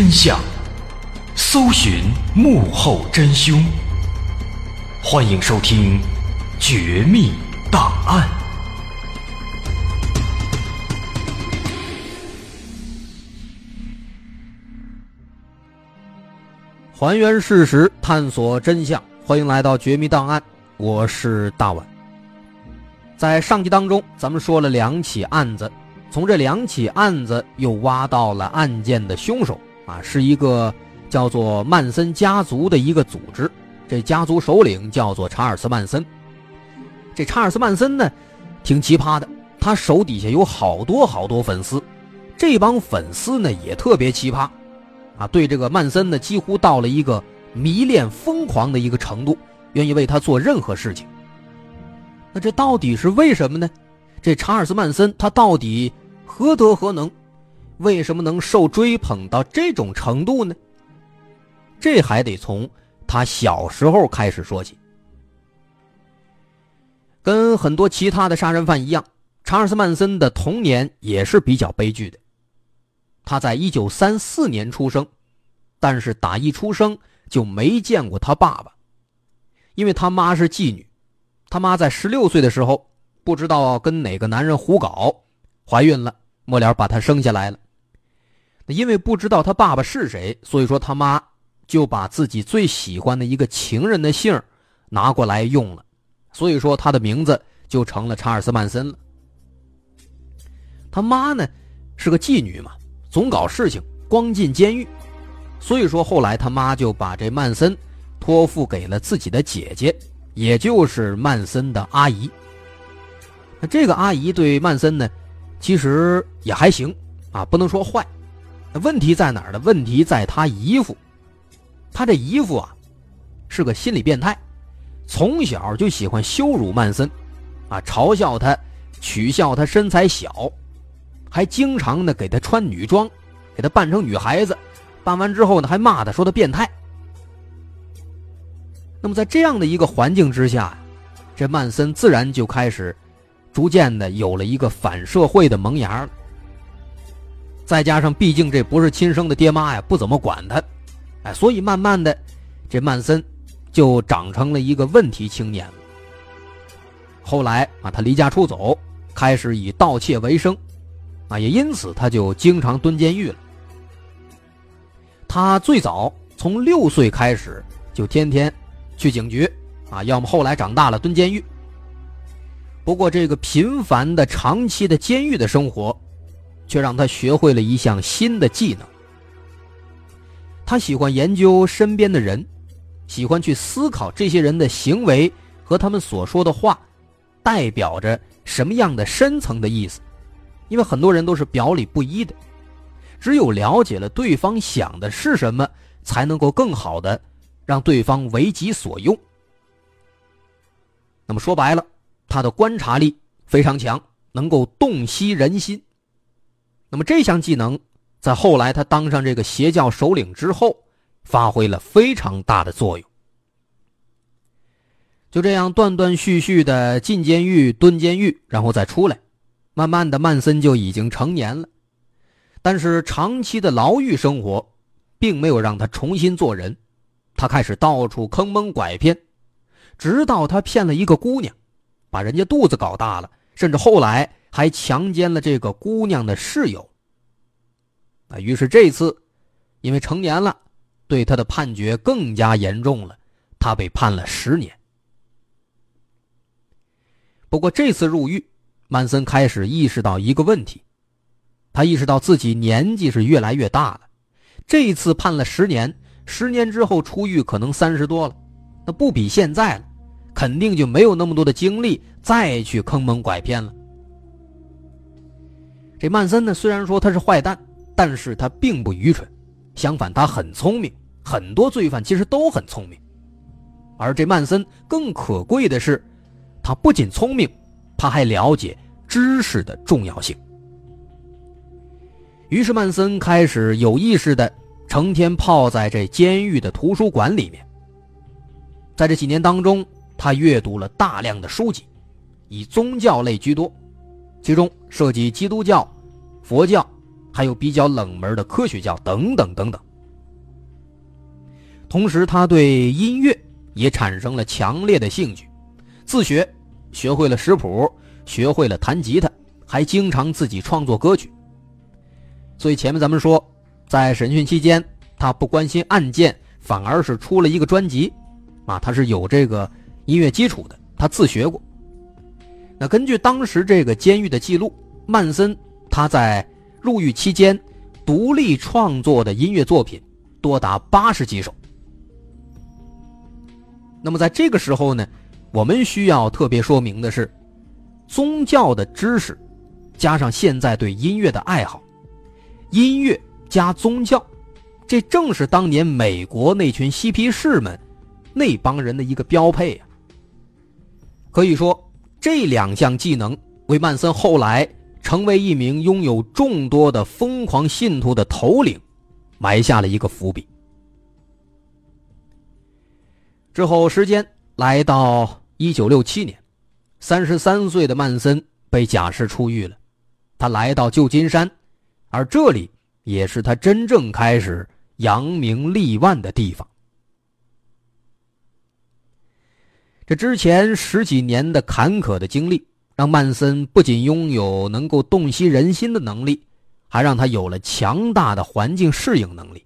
真相，搜寻幕后真凶。欢迎收听《绝密档案》，还原事实，探索真相。欢迎来到《绝密档案》，我是大碗。在上集当中，咱们说了两起案子。从这两起案子又挖到了案件的凶手啊，是一个叫做曼森家族的一个组织，这家族首领叫做查尔斯曼森。这查尔斯曼森呢，挺奇葩的，他手底下有好多好多粉丝，这帮粉丝呢也特别奇葩，啊，对这个曼森呢几乎到了一个迷恋疯狂的一个程度，愿意为他做任何事情。那这到底是为什么呢？这查尔斯曼森他到底？何德何能？为什么能受追捧到这种程度呢？这还得从他小时候开始说起。跟很多其他的杀人犯一样，查尔斯·曼森的童年也是比较悲剧的。他在一九三四年出生，但是打一出生就没见过他爸爸，因为他妈是妓女。他妈在十六岁的时候，不知道跟哪个男人胡搞，怀孕了。末了把他生下来了。因为不知道他爸爸是谁，所以说他妈就把自己最喜欢的一个情人的姓拿过来用了，所以说他的名字就成了查尔斯曼森了。他妈呢是个妓女嘛，总搞事情，光进监狱，所以说后来他妈就把这曼森托付给了自己的姐姐，也就是曼森的阿姨。这个阿姨对曼森呢？其实也还行啊，不能说坏。那问题在哪儿呢？问题在他姨父。他这姨父啊，是个心理变态，从小就喜欢羞辱曼森，啊，嘲笑他取笑他身材小，还经常呢给他穿女装，给他扮成女孩子，扮完之后呢还骂他说他变态。那么在这样的一个环境之下，这曼森自然就开始逐渐的有了一个反社会的萌芽了。再加上毕竟这不是亲生的爹妈呀，不怎么管他，哎，所以慢慢的，这曼森就长成了一个问题青年。后来啊，他离家出走，开始以盗窃为生，啊，也因此他就经常蹲监狱了。他最早从六岁开始就天天去警局，啊，要么后来长大了蹲监狱。不过这个频繁的、长期的监狱的生活，却让他学会了一项新的技能。他喜欢研究身边的人，喜欢去思考这些人的行为和他们所说的话。代表着什么样的深层的意思？因为很多人都是表里不一的，只有了解了对方想的是什么，才能够更好的让对方为己所用。那么说白了，他的观察力非常强，能够洞悉人心。那么这项技能在后来他当上这个邪教首领之后，发挥了非常大的作用。就这样断断续续的进监狱、蹲监狱，然后再出来，慢慢的曼森就已经成年了。但是长期的牢狱生活，并没有让他重新做人，他开始到处坑蒙拐骗，直到他骗了一个姑娘，把人家肚子搞大了，甚至后来还强奸了这个姑娘的室友。啊，于是这次，因为成年了，对他的判决更加严重了，他被判了十年。不过这次入狱，曼森开始意识到一个问题，他意识到自己年纪是越来越大了。这一次判了十年，十年之后出狱可能三十多了，那不比现在了，肯定就没有那么多的精力再去坑蒙拐骗了。这曼森呢，虽然说他是坏蛋，但是他并不愚蠢，相反他很聪明。很多罪犯其实都很聪明，而这曼森更可贵的是。他不仅聪明，他还了解知识的重要性。于是曼森开始有意识的成天泡在这监狱的图书馆里面。在这几年当中，他阅读了大量的书籍，以宗教类居多，其中涉及基督教、佛教，还有比较冷门的科学教等等等等。同时，他对音乐也产生了强烈的兴趣。自学，学会了识谱，学会了弹吉他，还经常自己创作歌曲。所以前面咱们说，在审讯期间，他不关心案件，反而是出了一个专辑，啊，他是有这个音乐基础的，他自学过。那根据当时这个监狱的记录，曼森他在入狱期间独立创作的音乐作品多达八十几首。那么在这个时候呢？我们需要特别说明的是，宗教的知识，加上现在对音乐的爱好，音乐加宗教，这正是当年美国那群嬉皮士们那帮人的一个标配呀。可以说，这两项技能为曼森后来成为一名拥有众多的疯狂信徒的头领埋下了一个伏笔。之后，时间来到。一九六七年，三十三岁的曼森被假释出狱了。他来到旧金山，而这里也是他真正开始扬名立万的地方。这之前十几年的坎坷的经历，让曼森不仅拥有能够洞悉人心的能力，还让他有了强大的环境适应能力。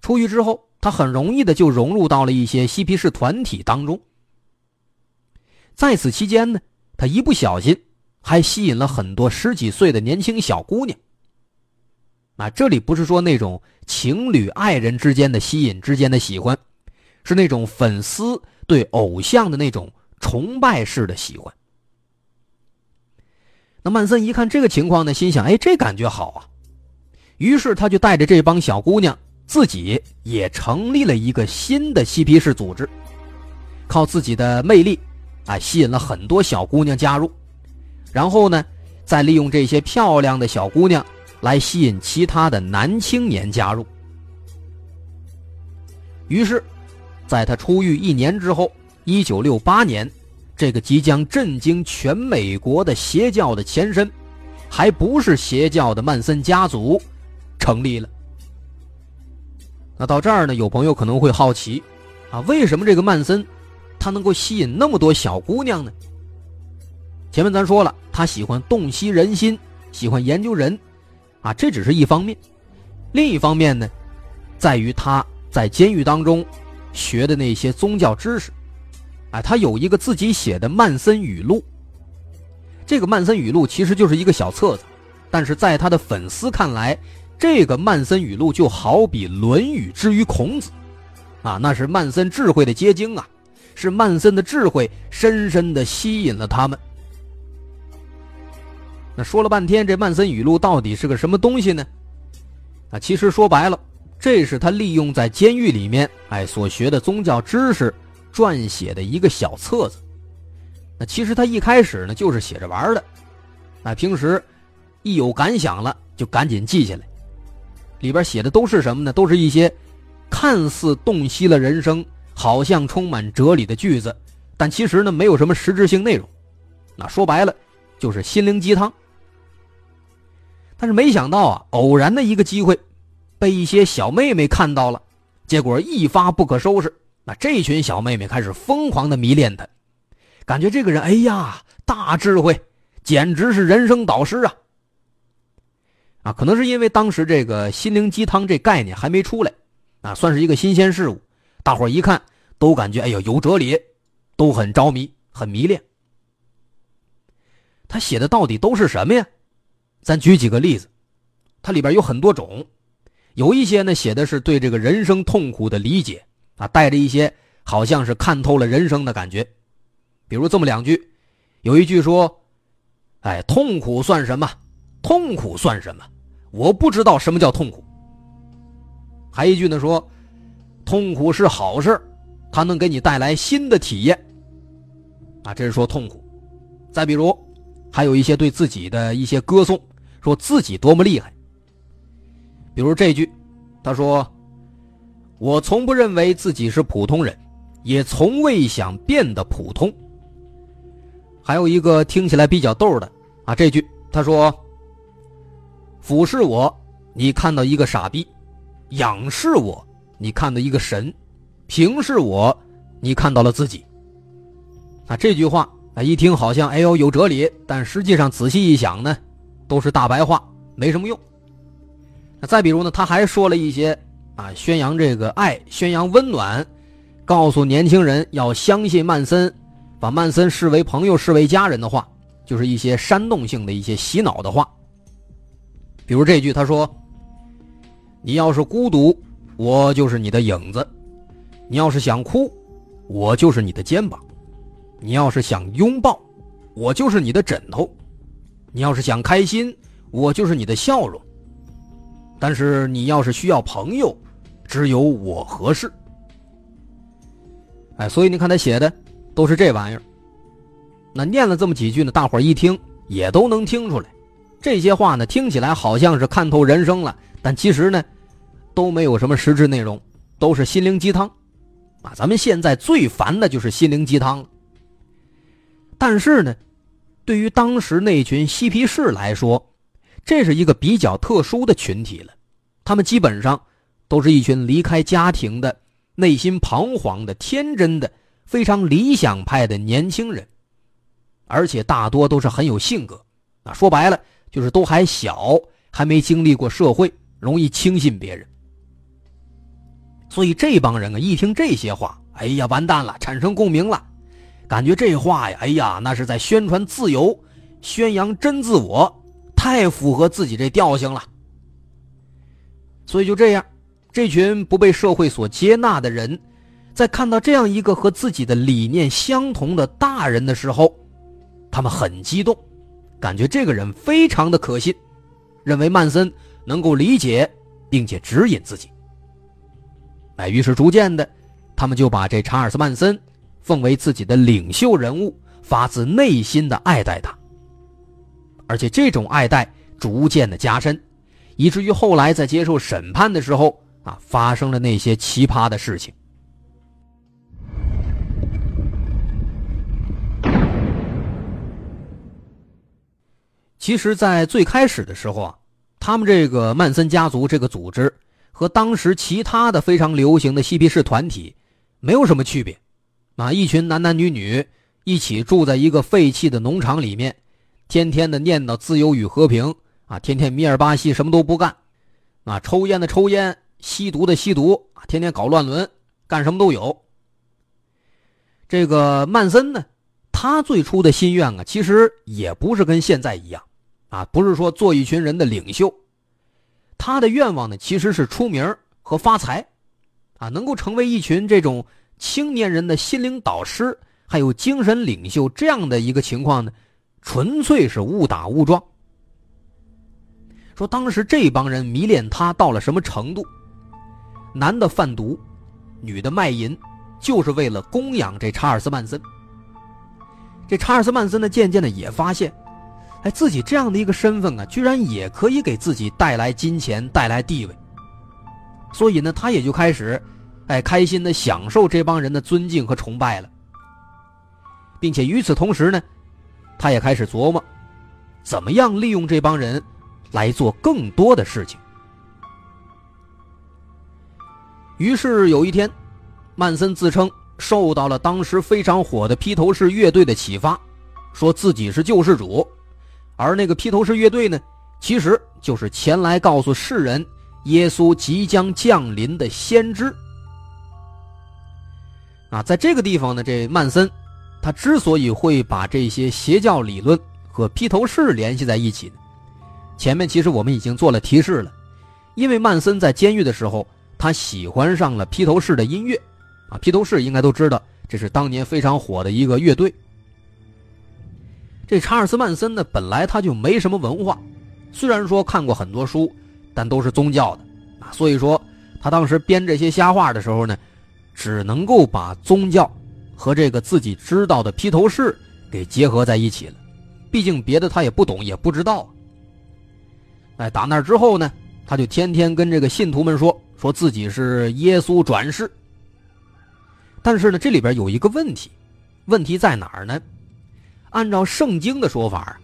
出狱之后，他很容易的就融入到了一些嬉皮士团体当中。在此期间呢，他一不小心还吸引了很多十几岁的年轻小姑娘。啊，这里不是说那种情侣爱人之间的吸引之间的喜欢，是那种粉丝对偶像的那种崇拜式的喜欢。那曼森一看这个情况呢，心想：哎，这感觉好啊！于是他就带着这帮小姑娘，自己也成立了一个新的嬉皮士组织，靠自己的魅力。啊，吸引了很多小姑娘加入，然后呢，再利用这些漂亮的小姑娘来吸引其他的男青年加入。于是，在他出狱一年之后，一九六八年，这个即将震惊全美国的邪教的前身，还不是邪教的曼森家族，成立了。那到这儿呢，有朋友可能会好奇，啊，为什么这个曼森，他能够吸引那么多小姑娘呢？前面咱说了，他喜欢洞悉人心，喜欢研究人，啊，这只是一方面，另一方面呢，在于他在监狱当中学的那些宗教知识，啊，他有一个自己写的曼森语录。这个曼森语录其实就是一个小册子，但是在他的粉丝看来。这个曼森语录就好比《论语》之于孔子，啊，那是曼森智慧的结晶啊，是曼森的智慧深深的吸引了他们。那说了半天，这曼森语录到底是个什么东西呢？啊，其实说白了，这是他利用在监狱里面哎所学的宗教知识撰写的一个小册子。那其实他一开始呢就是写着玩的，那平时一有感想了就赶紧记下来。里边写的都是什么呢？都是一些看似洞悉了人生，好像充满哲理的句子，但其实呢，没有什么实质性内容。那说白了，就是心灵鸡汤。但是没想到啊，偶然的一个机会，被一些小妹妹看到了，结果一发不可收拾。那这群小妹妹开始疯狂的迷恋他，感觉这个人，哎呀，大智慧，简直是人生导师啊！啊，可能是因为当时这个心灵鸡汤这概念还没出来，啊，算是一个新鲜事物，大伙一看都感觉哎呦有哲理，都很着迷，很迷恋。他写的到底都是什么呀？咱举几个例子，它里边有很多种，有一些呢写的是对这个人生痛苦的理解，啊，带着一些好像是看透了人生的感觉，比如这么两句，有一句说，哎，痛苦算什么？痛苦算什么？我不知道什么叫痛苦。还一句呢，说痛苦是好事，它能给你带来新的体验。啊，这是说痛苦。再比如，还有一些对自己的一些歌颂，说自己多么厉害。比如这句，他说：“我从不认为自己是普通人，也从未想变得普通。”还有一个听起来比较逗的啊，这句他说。俯视我，你看到一个傻逼；仰视我，你看到一个神；平视我，你看到了自己。啊，这句话啊，一听好像哎呦有哲理，但实际上仔细一想呢，都是大白话，没什么用。再比如呢，他还说了一些啊，宣扬这个爱，宣扬温暖，告诉年轻人要相信曼森，把曼森视为朋友，视为家人的话，就是一些煽动性的一些洗脑的话。比如这句，他说：“你要是孤独，我就是你的影子；你要是想哭，我就是你的肩膀；你要是想拥抱，我就是你的枕头；你要是想开心，我就是你的笑容。但是你要是需要朋友，只有我合适。”哎，所以你看他写的都是这玩意儿。那念了这么几句呢，大伙一听也都能听出来。这些话呢，听起来好像是看透人生了，但其实呢，都没有什么实质内容，都是心灵鸡汤，啊，咱们现在最烦的就是心灵鸡汤了。但是呢，对于当时那群嬉皮士来说，这是一个比较特殊的群体了，他们基本上都是一群离开家庭的、内心彷徨的、天真的、非常理想派的年轻人，而且大多都是很有性格，啊，说白了。就是都还小，还没经历过社会，容易轻信别人。所以这帮人啊，一听这些话，哎呀，完蛋了，产生共鸣了，感觉这话呀，哎呀，那是在宣传自由，宣扬真自我，太符合自己这调性了。所以就这样，这群不被社会所接纳的人，在看到这样一个和自己的理念相同的大人的时候，他们很激动。感觉这个人非常的可信，认为曼森能够理解并且指引自己。哎，于是逐渐的，他们就把这查尔斯·曼森奉为自己的领袖人物，发自内心的爱戴他。而且这种爱戴逐渐的加深，以至于后来在接受审判的时候啊，发生了那些奇葩的事情。其实，在最开始的时候啊，他们这个曼森家族这个组织和当时其他的非常流行的嬉皮士团体没有什么区别，啊，一群男男女女一起住在一个废弃的农场里面，天天的念叨自由与和平啊，天天米尔巴西什么都不干，啊，抽烟的抽烟，吸毒的吸毒啊，天天搞乱伦，干什么都有。这个曼森呢，他最初的心愿啊，其实也不是跟现在一样。啊，不是说做一群人的领袖，他的愿望呢，其实是出名和发财，啊，能够成为一群这种青年人的心灵导师，还有精神领袖这样的一个情况呢，纯粹是误打误撞。说当时这帮人迷恋他到了什么程度？男的贩毒，女的卖淫，就是为了供养这查尔斯曼森。这查尔斯曼森呢，渐渐的也发现。哎，自己这样的一个身份啊，居然也可以给自己带来金钱、带来地位。所以呢，他也就开始，哎，开心的享受这帮人的尊敬和崇拜了，并且与此同时呢，他也开始琢磨，怎么样利用这帮人来做更多的事情。于是有一天，曼森自称受到了当时非常火的披头士乐队的启发，说自己是救世主。而那个披头士乐队呢，其实就是前来告诉世人耶稣即将降临的先知。啊，在这个地方呢，这曼森他之所以会把这些邪教理论和披头士联系在一起，前面其实我们已经做了提示了，因为曼森在监狱的时候，他喜欢上了披头士的音乐，啊，披头士应该都知道，这是当年非常火的一个乐队。这查尔斯·曼森呢，本来他就没什么文化，虽然说看过很多书，但都是宗教的啊。所以说，他当时编这些瞎话的时候呢，只能够把宗教和这个自己知道的披头士给结合在一起了。毕竟别的他也不懂，也不知道。哎，打那之后呢，他就天天跟这个信徒们说，说自己是耶稣转世。但是呢，这里边有一个问题，问题在哪儿呢？按照圣经的说法，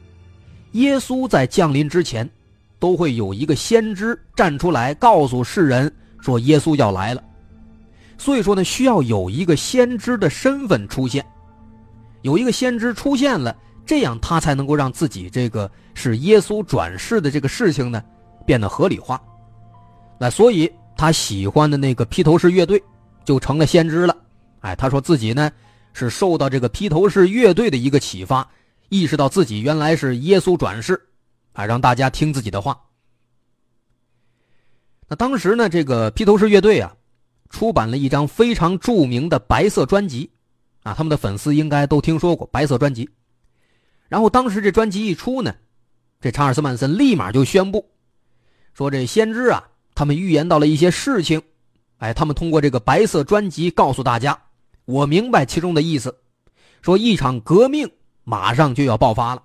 耶稣在降临之前，都会有一个先知站出来告诉世人说耶稣要来了。所以说呢，需要有一个先知的身份出现，有一个先知出现了，这样他才能够让自己这个是耶稣转世的这个事情呢变得合理化。那所以他喜欢的那个披头士乐队就成了先知了。哎，他说自己呢。是受到这个披头士乐队的一个启发，意识到自己原来是耶稣转世，啊，让大家听自己的话。那当时呢，这个披头士乐队啊，出版了一张非常著名的白色专辑，啊，他们的粉丝应该都听说过白色专辑。然后当时这专辑一出呢，这查尔斯曼森立马就宣布，说这先知啊，他们预言到了一些事情，哎，他们通过这个白色专辑告诉大家。我明白其中的意思，说一场革命马上就要爆发了。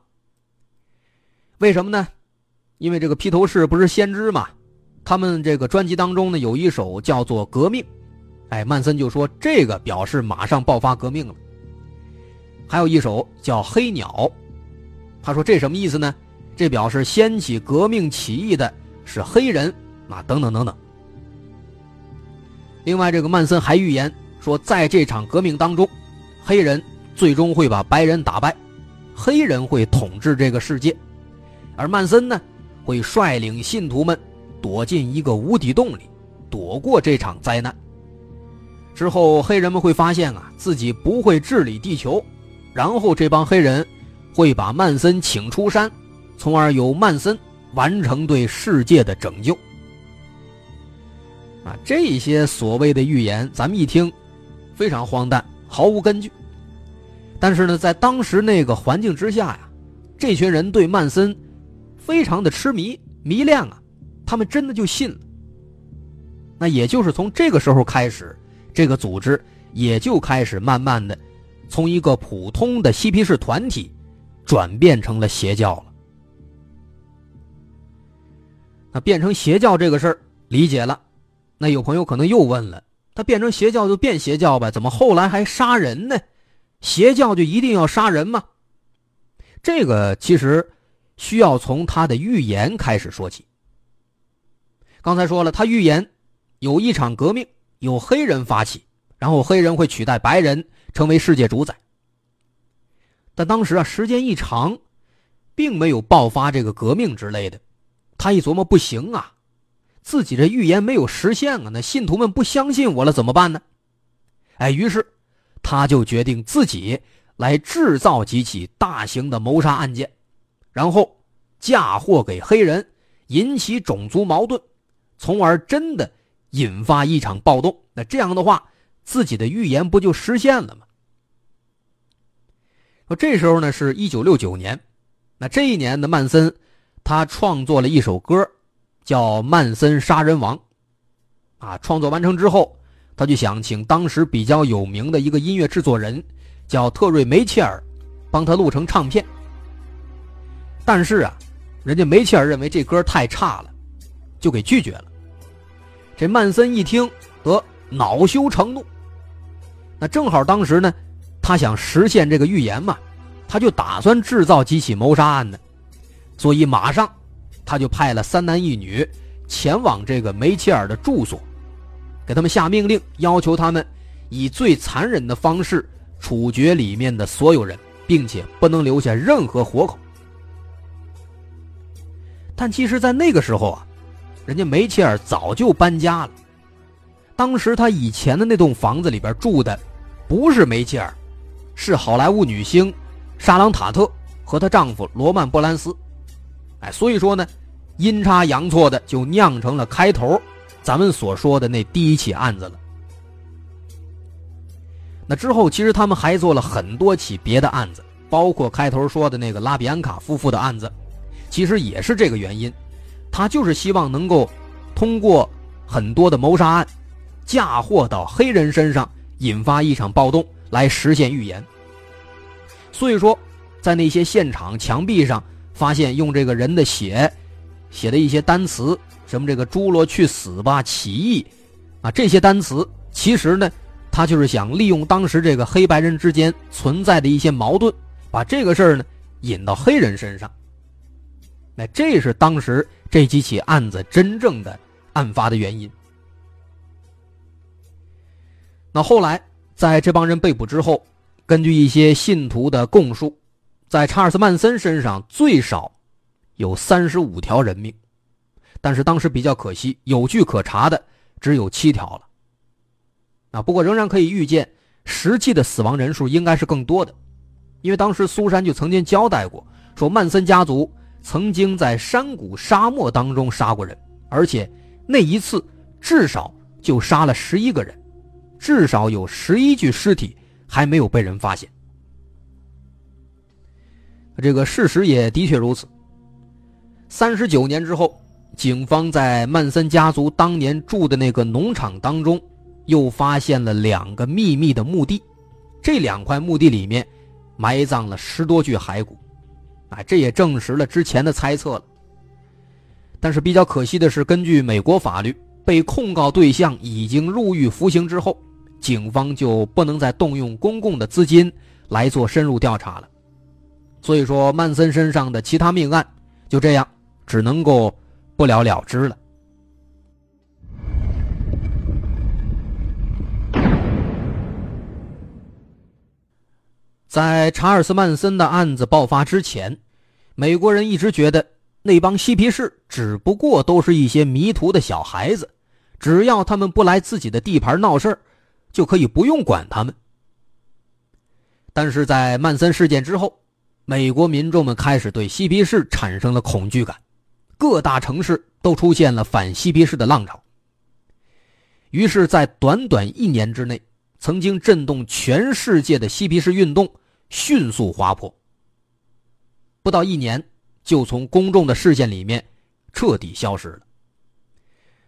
为什么呢？因为这个披头士不是先知嘛，他们这个专辑当中呢有一首叫做《革命》，哎，曼森就说这个表示马上爆发革命了。还有一首叫《黑鸟》，他说这什么意思呢？这表示掀起革命起义的是黑人啊，等等等等。另外，这个曼森还预言。说，在这场革命当中，黑人最终会把白人打败，黑人会统治这个世界，而曼森呢，会率领信徒们躲进一个无底洞里，躲过这场灾难。之后，黑人们会发现啊，自己不会治理地球，然后这帮黑人会把曼森请出山，从而由曼森完成对世界的拯救。啊，这些所谓的预言，咱们一听。非常荒诞，毫无根据。但是呢，在当时那个环境之下呀，这群人对曼森非常的痴迷迷恋啊，他们真的就信了。那也就是从这个时候开始，这个组织也就开始慢慢的从一个普通的嬉皮士团体转变成了邪教了。那变成邪教这个事儿理解了，那有朋友可能又问了：他变成邪教就变邪教呗，怎么后来还杀人呢？邪教就一定要杀人吗？这个其实需要从他的预言开始说起。刚才说了，他预言有一场革命，由黑人发起，然后黑人会取代白人成为世界主宰。但当时啊，时间一长，并没有爆发这个革命之类的。他一琢磨，不行啊，自己这预言没有实现啊，那信徒们不相信我了，怎么办呢？哎，于是他就决定自己来制造几起大型的谋杀案件，然后嫁祸给黑人，引起种族矛盾。从而真的引发一场暴动，那这样的话，自己的预言不就实现了吗？说这时候呢，是一九六九年，那这一年的曼森，他创作了一首歌，叫《曼森杀人王》。啊，创作完成之后，他就想请当时比较有名的一个音乐制作人，叫特瑞梅切尔，帮他录成唱片。但是啊，人家梅切尔认为这歌太差了，就给拒绝了。这曼森一听，得恼羞成怒。那正好当时呢，他想实现这个预言嘛，他就打算制造几起谋杀案呢，所以马上他就派了三男一女前往这个梅切尔的住所，给他们下命令，要求他们以最残忍的方式处决里面的所有人，并且不能留下任何活口。但其实，在那个时候啊。人家梅切尔早就搬家了。当时他以前的那栋房子里边住的，不是梅切尔，是好莱坞女星莎朗塔特和她丈夫罗曼波兰斯。哎，所以说呢，阴差阳错的就酿成了开头咱们所说的那第一起案子了。那之后，其实他们还做了很多起别的案子，包括开头说的那个拉比安卡夫妇的案子，其实也是这个原因。他就是希望能够通过很多的谋杀案嫁祸到黑人身上，引发一场暴动来实现预言。所以说，在那些现场墙壁上发现用这个人的血写的一些单词，什么这个“侏罗去死吧”“起义”啊，这些单词其实呢，他就是想利用当时这个黑白人之间存在的一些矛盾，把这个事儿呢引到黑人身上。那这是当时这几起案子真正的案发的原因。那后来在这帮人被捕之后，根据一些信徒的供述，在查尔斯·曼森身上最少有三十五条人命，但是当时比较可惜，有据可查的只有七条了。啊，不过仍然可以预见，实际的死亡人数应该是更多的，因为当时苏珊就曾经交代过，说曼森家族。曾经在山谷、沙漠当中杀过人，而且那一次至少就杀了十一个人，至少有十一具尸体还没有被人发现。这个事实也的确如此。三十九年之后，警方在曼森家族当年住的那个农场当中，又发现了两个秘密的墓地，这两块墓地里面埋葬了十多具骸骨。啊，这也证实了之前的猜测了。但是比较可惜的是，根据美国法律，被控告对象已经入狱服刑之后，警方就不能再动用公共的资金来做深入调查了。所以说，曼森身上的其他命案就这样只能够不了了之了。在查尔斯·曼森的案子爆发之前，美国人一直觉得那帮嬉皮士只不过都是一些迷途的小孩子，只要他们不来自己的地盘闹事，就可以不用管他们。但是在曼森事件之后，美国民众们开始对嬉皮士产生了恐惧感，各大城市都出现了反嬉皮士的浪潮。于是，在短短一年之内，曾经震动全世界的嬉皮士运动。迅速滑坡，不到一年就从公众的视线里面彻底消失了。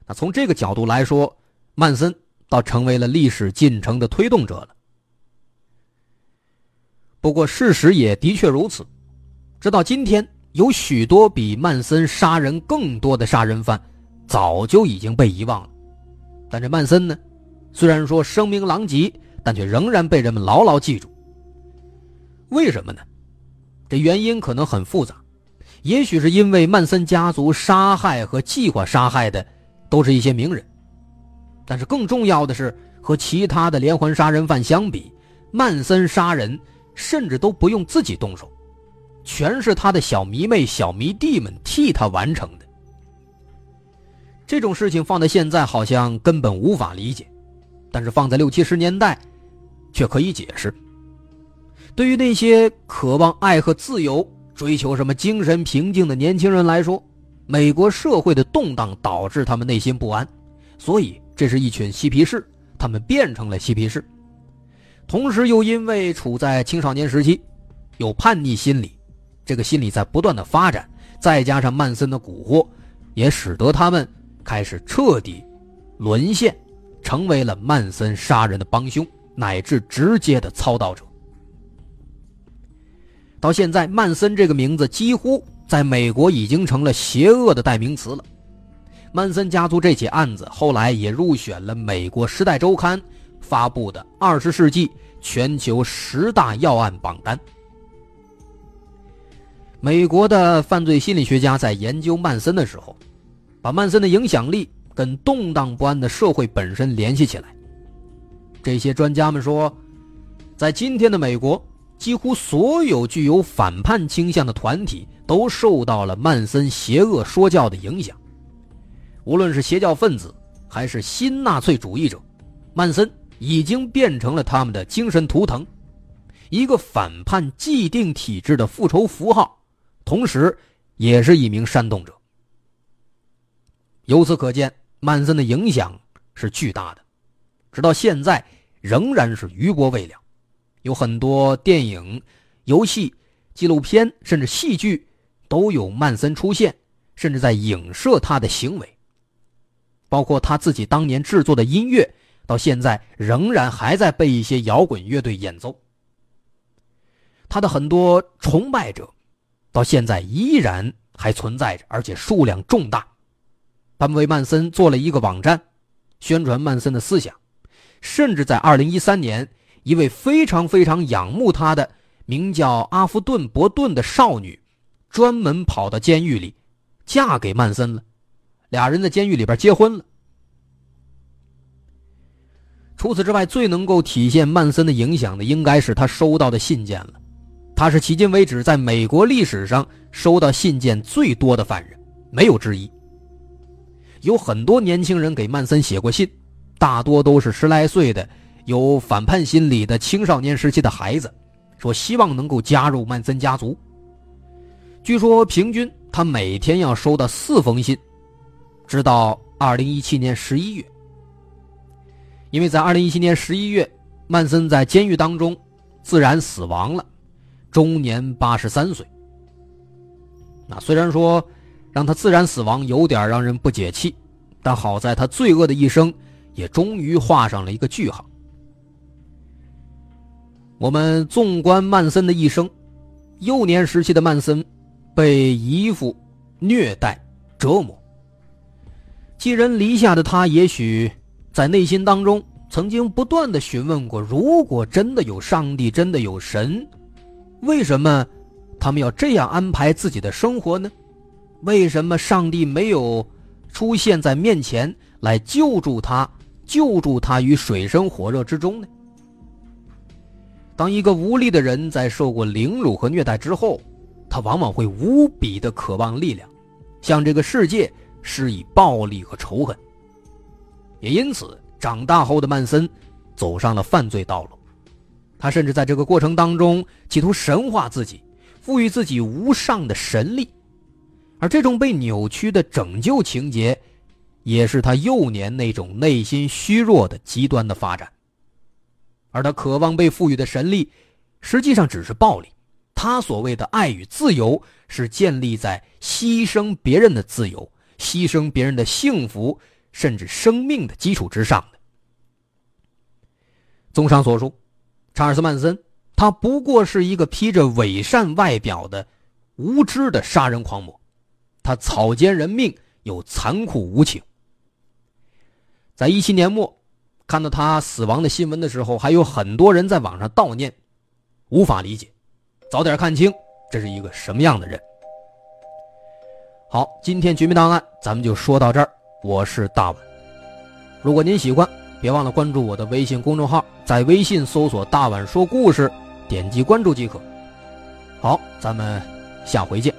那从这个角度来说，曼森倒成为了历史进程的推动者了。不过，事实也的确如此，直到今天，有许多比曼森杀人更多的杀人犯，早就已经被遗忘了。但这曼森呢，虽然说声名狼藉，但却仍然被人们牢牢记住。为什么呢？这原因可能很复杂，也许是因为曼森家族杀害和计划杀害的都是一些名人，但是更重要的是，和其他的连环杀人犯相比，曼森杀人甚至都不用自己动手，全是他的小迷妹、小迷弟们替他完成的。这种事情放在现在好像根本无法理解，但是放在六七十年代，却可以解释。对于那些渴望爱和自由、追求什么精神平静的年轻人来说，美国社会的动荡导致他们内心不安，所以这是一群嬉皮士，他们变成了嬉皮士。同时又因为处在青少年时期，有叛逆心理，这个心理在不断的发展，再加上曼森的蛊惑，也使得他们开始彻底沦陷，成为了曼森杀人的帮凶，乃至直接的操刀者。到现在，曼森这个名字几乎在美国已经成了邪恶的代名词了。曼森家族这起案子后来也入选了美国《时代周刊》发布的二十世纪全球十大要案榜单。美国的犯罪心理学家在研究曼森的时候，把曼森的影响力跟动荡不安的社会本身联系起来。这些专家们说，在今天的美国。几乎所有具有反叛倾向的团体都受到了曼森邪恶说教的影响，无论是邪教分子还是新纳粹主义者，曼森已经变成了他们的精神图腾，一个反叛既定体制的复仇符号，同时也是一名煽动者。由此可见，曼森的影响是巨大的，直到现在仍然是余波未了。有很多电影、游戏、纪录片，甚至戏剧，都有曼森出现，甚至在影射他的行为。包括他自己当年制作的音乐，到现在仍然还在被一些摇滚乐队演奏。他的很多崇拜者，到现在依然还存在着，而且数量重大。他们为曼森做了一个网站，宣传曼森的思想，甚至在二零一三年。一位非常非常仰慕他的名叫阿夫顿·伯顿的少女，专门跑到监狱里，嫁给曼森了。俩人在监狱里边结婚了。除此之外，最能够体现曼森的影响的，应该是他收到的信件了。他是迄今为止在美国历史上收到信件最多的犯人，没有之一。有很多年轻人给曼森写过信，大多都是十来岁的。有反叛心理的青少年时期的孩子，说希望能够加入曼森家族。据说平均他每天要收到四封信，直到二零一七年十一月。因为在二零一七年十一月，曼森在监狱当中自然死亡了，终年八十三岁。那虽然说让他自然死亡有点让人不解气，但好在他罪恶的一生也终于画上了一个句号。我们纵观曼森的一生，幼年时期的曼森被姨父虐待折磨。寄人篱下的他，也许在内心当中曾经不断的询问过：如果真的有上帝，真的有神，为什么他们要这样安排自己的生活呢？为什么上帝没有出现在面前来救助他，救助他于水深火热之中呢？当一个无力的人在受过凌辱和虐待之后，他往往会无比的渴望力量，向这个世界施以暴力和仇恨。也因此，长大后的曼森走上了犯罪道路。他甚至在这个过程当中企图神化自己，赋予自己无上的神力。而这种被扭曲的拯救情节，也是他幼年那种内心虚弱的极端的发展。而他渴望被赋予的神力，实际上只是暴力。他所谓的爱与自由，是建立在牺牲别人的自由、牺牲别人的幸福，甚至生命的基础之上的。综上所述，查尔斯·曼森，他不过是一个披着伪善外表的无知的杀人狂魔，他草菅人命又残酷无情。在一七年末，看到他死亡的新闻的时候，还有很多人在网上悼念，无法理解。早点看清这是一个什么样的人。好，今天绝密档案咱们就说到这儿。我是大碗，如果您喜欢，别忘了关注我的微信公众号，在微信搜索“大碗说故事”，点击关注即可。好，咱们下回见。